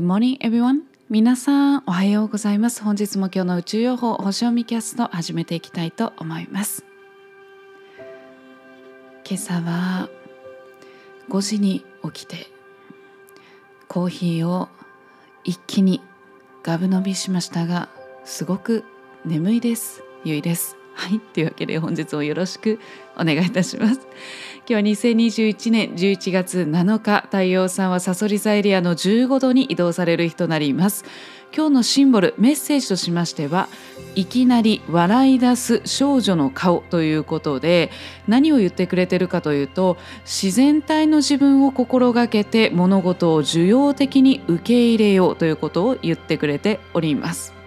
Good morning everyone. 皆さんおはようございます。本日も今日の宇宙予報星読みキャスト始めていきたいと思います。今朝は5時に起きてコーヒーを一気にガブ飲みしましたがすごく眠いです。ゆいです。はい。というわけで本日もよろしくお願いいたします。今日は2021年11月7日太陽さんはサソリ座エリアの15度に移動される日となります。今日のシンボルメッセージとしましてはいきなり笑い出す少女の顔ということで何を言ってくれてるかというと自然体の自分を心がけて物事を受容的に受け入れようということを言ってくれております。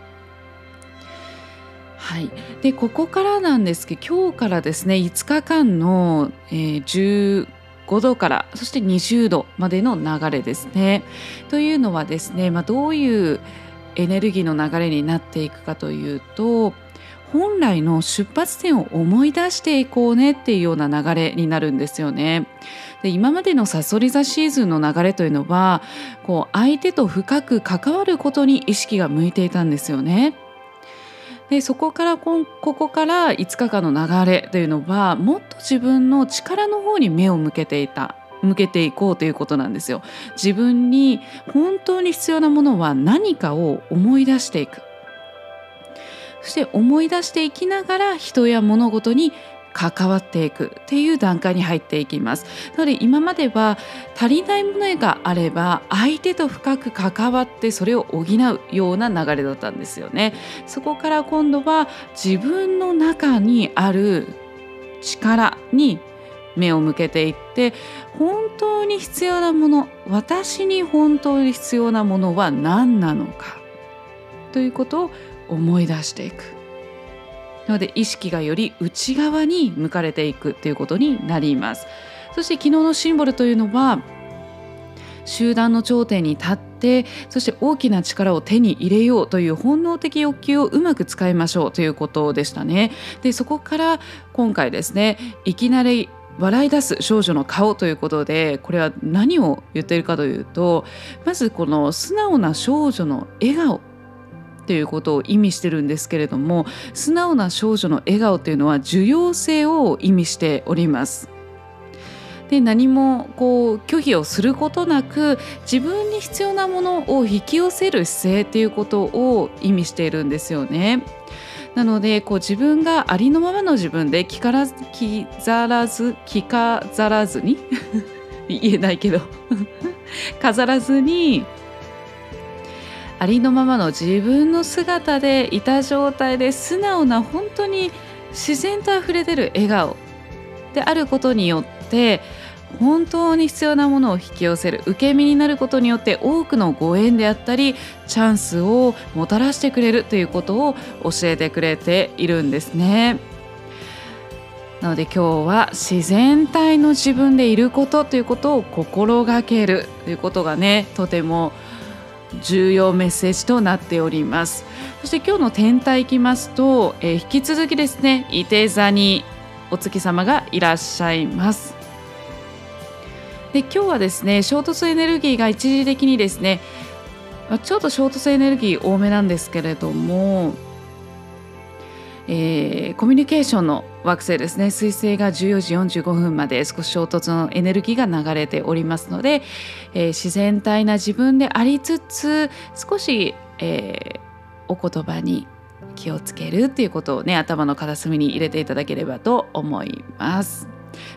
はい、でここからなんですけど今日からですね5日間の、えー、15度からそして20度までの流れですね。というのはですね、まあ、どういうエネルギーの流れになっていくかというと本来の出発点を思い出していこうねっていうような流れになるんですよね。で今までのさそり座シーズンの流れというのはこう相手と深く関わることに意識が向いていたんですよね。でそこからここから5日間の流れというのはもっと自分の力の方に目を向けていた向けていこうということなんですよ。自分に本当に必要なものは何かを思い出していく。そして思い出していきながら人や物事に関わっていくっていう段階に入っていきます。なので今までは足りないものがあれば相手と深く関わってそれを補うような流れだったんですよね。そこから今度は自分の中にある力に目を向けていって本当に必要なもの私に本当に必要なものは何なのかということを思い出していく。なので意識がより内側に向かれていくということになります。そして昨日のシンボルというのは集団の頂点に立ってそして大きな力を手に入れようという本能的欲求をうまく使いましょうということでしたね。でそこから今回ですねいきなり笑い出す少女の顔ということでこれは何を言っているかというとまずこの素直な少女の笑顔っていうことを意味してるんですけれども素直な少女の笑顔というのは受容性を意味しております。で何もこう拒否をすることなく自分に必要なものを引き寄せる姿勢っていうことを意味しているんですよね。なのでこう自分がありのままの自分で着から着ざらず着飾らずに 言えないけど 飾らずにありのままの自分の姿でいた状態で素直な本当に自然と溢れ出る笑顔であることによって本当に必要なものを引き寄せる受け身になることによって多くのご縁であったりチャンスをもたらしてくれるということを教えてくれているんですね。なので今日は自然体の自分でいることということを心がけるということがねとても重要メッセージとなっております。そして今日の天体いきますと、えー、引き続きですね伊手座にお月様がいらっしゃいます。で今日はですね衝突エネルギーが一時的にですねちょっと衝突エネルギー多めなんですけれどもえー、コミュニケーションの惑星ですね彗星が14時45分まで少し衝突のエネルギーが流れておりますので、えー、自然体な自分でありつつ少し、えー、お言葉に気をつけるっていうことをね頭の片隅に入れていただければと思います。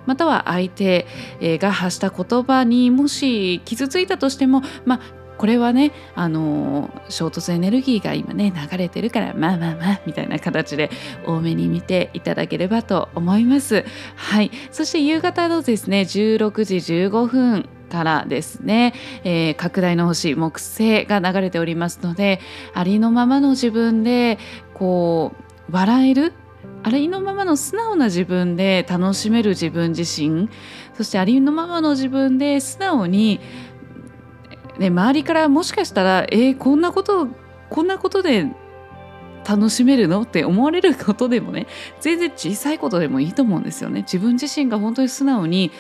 または相手が発した言葉にもし傷ついたとしても、まあ、これはねあの衝突エネルギーが今ね流れてるからまあまあまあみたいな形で多めに見ていただければと思います。はい。そして夕方のですね16時15分からですね、えー、拡大の星木星が流れておりますのでありのままの自分でこう笑えるありのままの素直な自分で楽しめる自分自身そしてありのままの自分で素直にね、周りからもしかしたらえー、こんなことこんなことで楽しめるのって思われることでもね全然小さいことでもいいと思うんですよね。自分自身が本当に素直に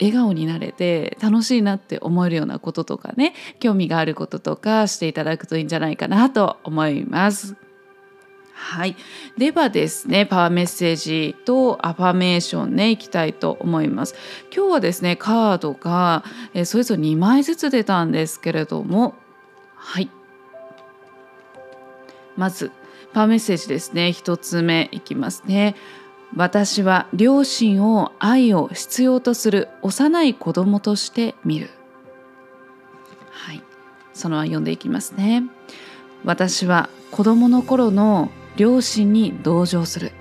笑顔になれて楽しいなって思えるようなこととかね興味があることとかしていただくといいんじゃないかなと思います。はい、ではですねパワーメッセージとアファメーションねいきたいと思います。今日はですねカードが、えそれぞれ2枚ずつ出たんですけれどもはい。まずパワーメッセージですね。1つ目いきますね。私は両親を愛を必要とする幼い子供として見る。はい。そのまま読んでいきますね。私は子供の頃の両親に同情する。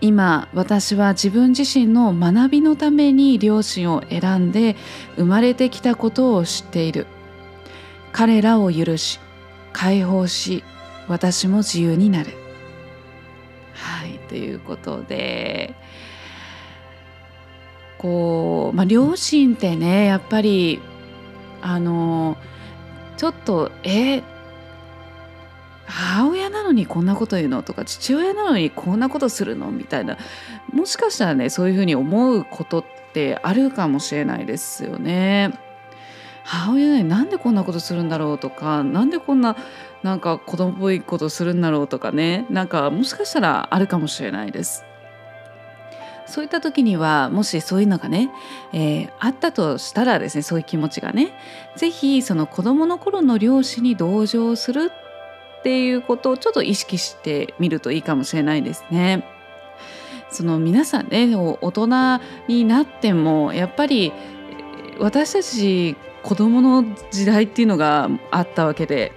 今私は自分自身の学びのために両親を選んで生まれてきたことを知っている。彼らを許し解放し私も自由になる。はいということでこう、まあ、両親ってねやっぱりあのちょっとえ母親なのにこんなこと言うの？とか父親なのにこんなことするの？みたいなもしかしたらねそういうふうに思うことってあるかもしれないですよね。母親になんでこんなことするんだろうとかなんでこんななんか子供っぽいことするんだろうとかねなんかもしかしたらあるかもしれないです。そういった時にはもしそういうのがね、えー、あったとしたらですねそういう気持ちがね是非その子どもの頃の両親に同情するっていうことをちょっと意識してみるといいかもしれないですね。その皆さんね大人になってもやっぱり私たち子供の時代っていうのがあったわけで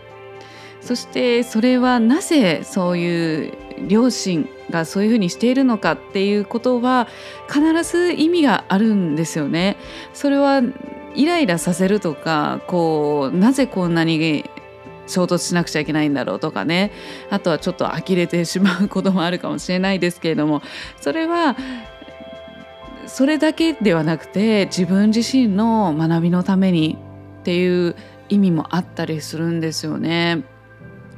そしてそれはなぜそういう両親がそういうふうにしているのかっていうことは必ず意味があるんですよね。それはイライラさせるとかこうなぜこんなに衝突しなくちゃいけないんだろうとかね。あとはちょっと呆れてしまうこともあるかもしれないですけれども。それはそれだけではなくて自分自身の学びのためにっていう意味もあったりするんですよね。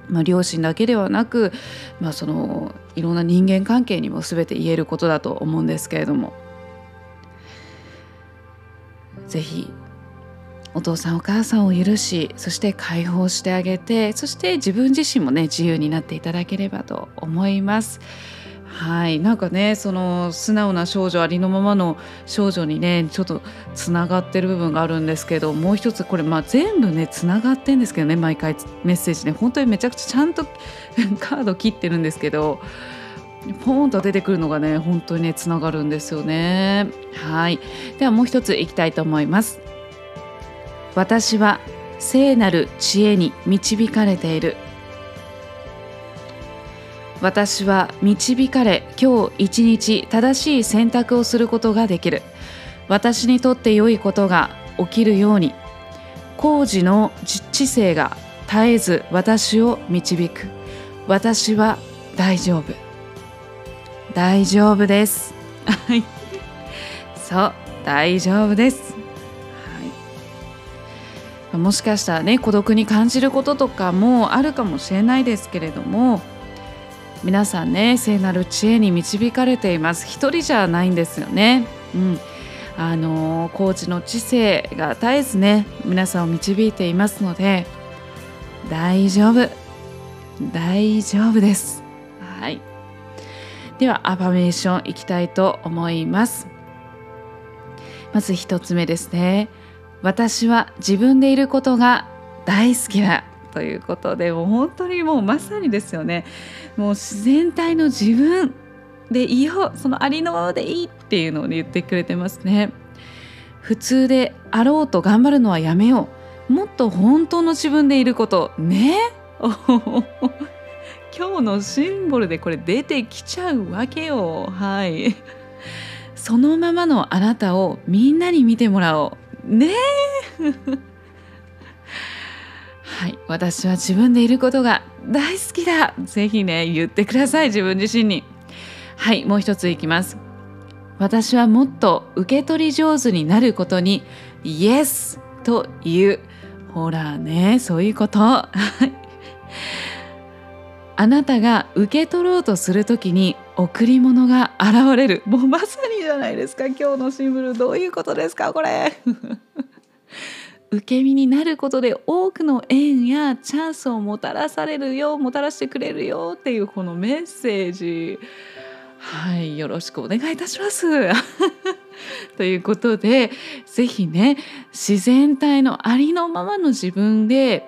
まあ、両親だけではなく、まあ、そのいろんな人間関係にも全て言えることだと思うんですけれども。是非お父さんお母さんを許しそして解放してあげてそして自分自身もね自由になっていただければと思います。はい。なんかねその素直な少女ありのままの少女にねちょっとつながってる部分があるんですけどもう一つこれまあ全部ねつながってんですけどね毎回メッセージね。本当にめちゃくちゃちゃんと カード切ってるんですけどポーンと出てくるのがね本当にねつながるんですよね。はい。ではもう一ついきたいと思います。私は聖なる知恵に導かれている。私は導かれ今日一日正しい選択をすることができる。私にとって良いことが起きるように工事の知性が絶えず私を導く。私は大丈夫。大丈夫です。はい。そう大丈夫です。もしかしたらね孤独に感じることとかもあるかもしれないですけれども皆さんね聖なる知恵に導かれています。一人じゃないんですよね。うん。あのコーチの知性が絶えずね皆さんを導いていますので大丈夫。大丈夫です。はい。ではアファメーションいきたいと思います。まず一つ目ですね。私は自分でいることが大好きだということでもう本当にもうまさにですよね。もう自然体の自分でいようそのありのままでいいっていうのを、言ってくれてますね。普通であろうと頑張るのはやめよう。もっと本当の自分でいることね。今日のシンボルでこれ出てきちゃうわけよ。はい。そのままのあなたをみんなに見てもらおう。ねえ。はい私は自分でいることが大好きだ。ぜひね言ってください自分自身に。はいもう一ついきます。私はもっと受け取り上手になることにイエスと言うほらねそういうこと。あなたが受け取ろうとするときに贈り物が現れる。もうまさにじゃないですか。今日のシンボルどういうことですかこれ。受け身になることで多くの縁やチャンスをもたらされるよもたらしてくれるよっていうこのメッセージ。はいよろしくお願いいたします。ということで是非ね自然体のありのままの自分で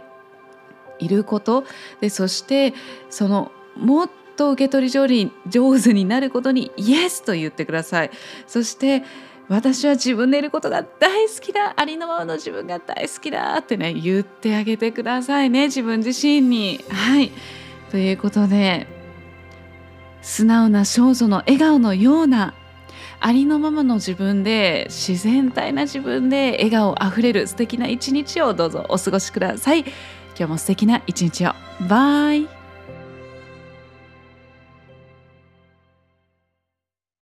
いること。でそしてそのもっと受け取り上手になることにイエスと言ってください。そして私は自分でいることが大好きだありのままの自分が大好きだってね言ってあげてくださいね自分自身に。はいということで素直な少女の笑顔のようなありのままの自分で自然体な自分で笑顔あふれる素敵な一日をどうぞお過ごしください。今日も素敵な一日を。バイ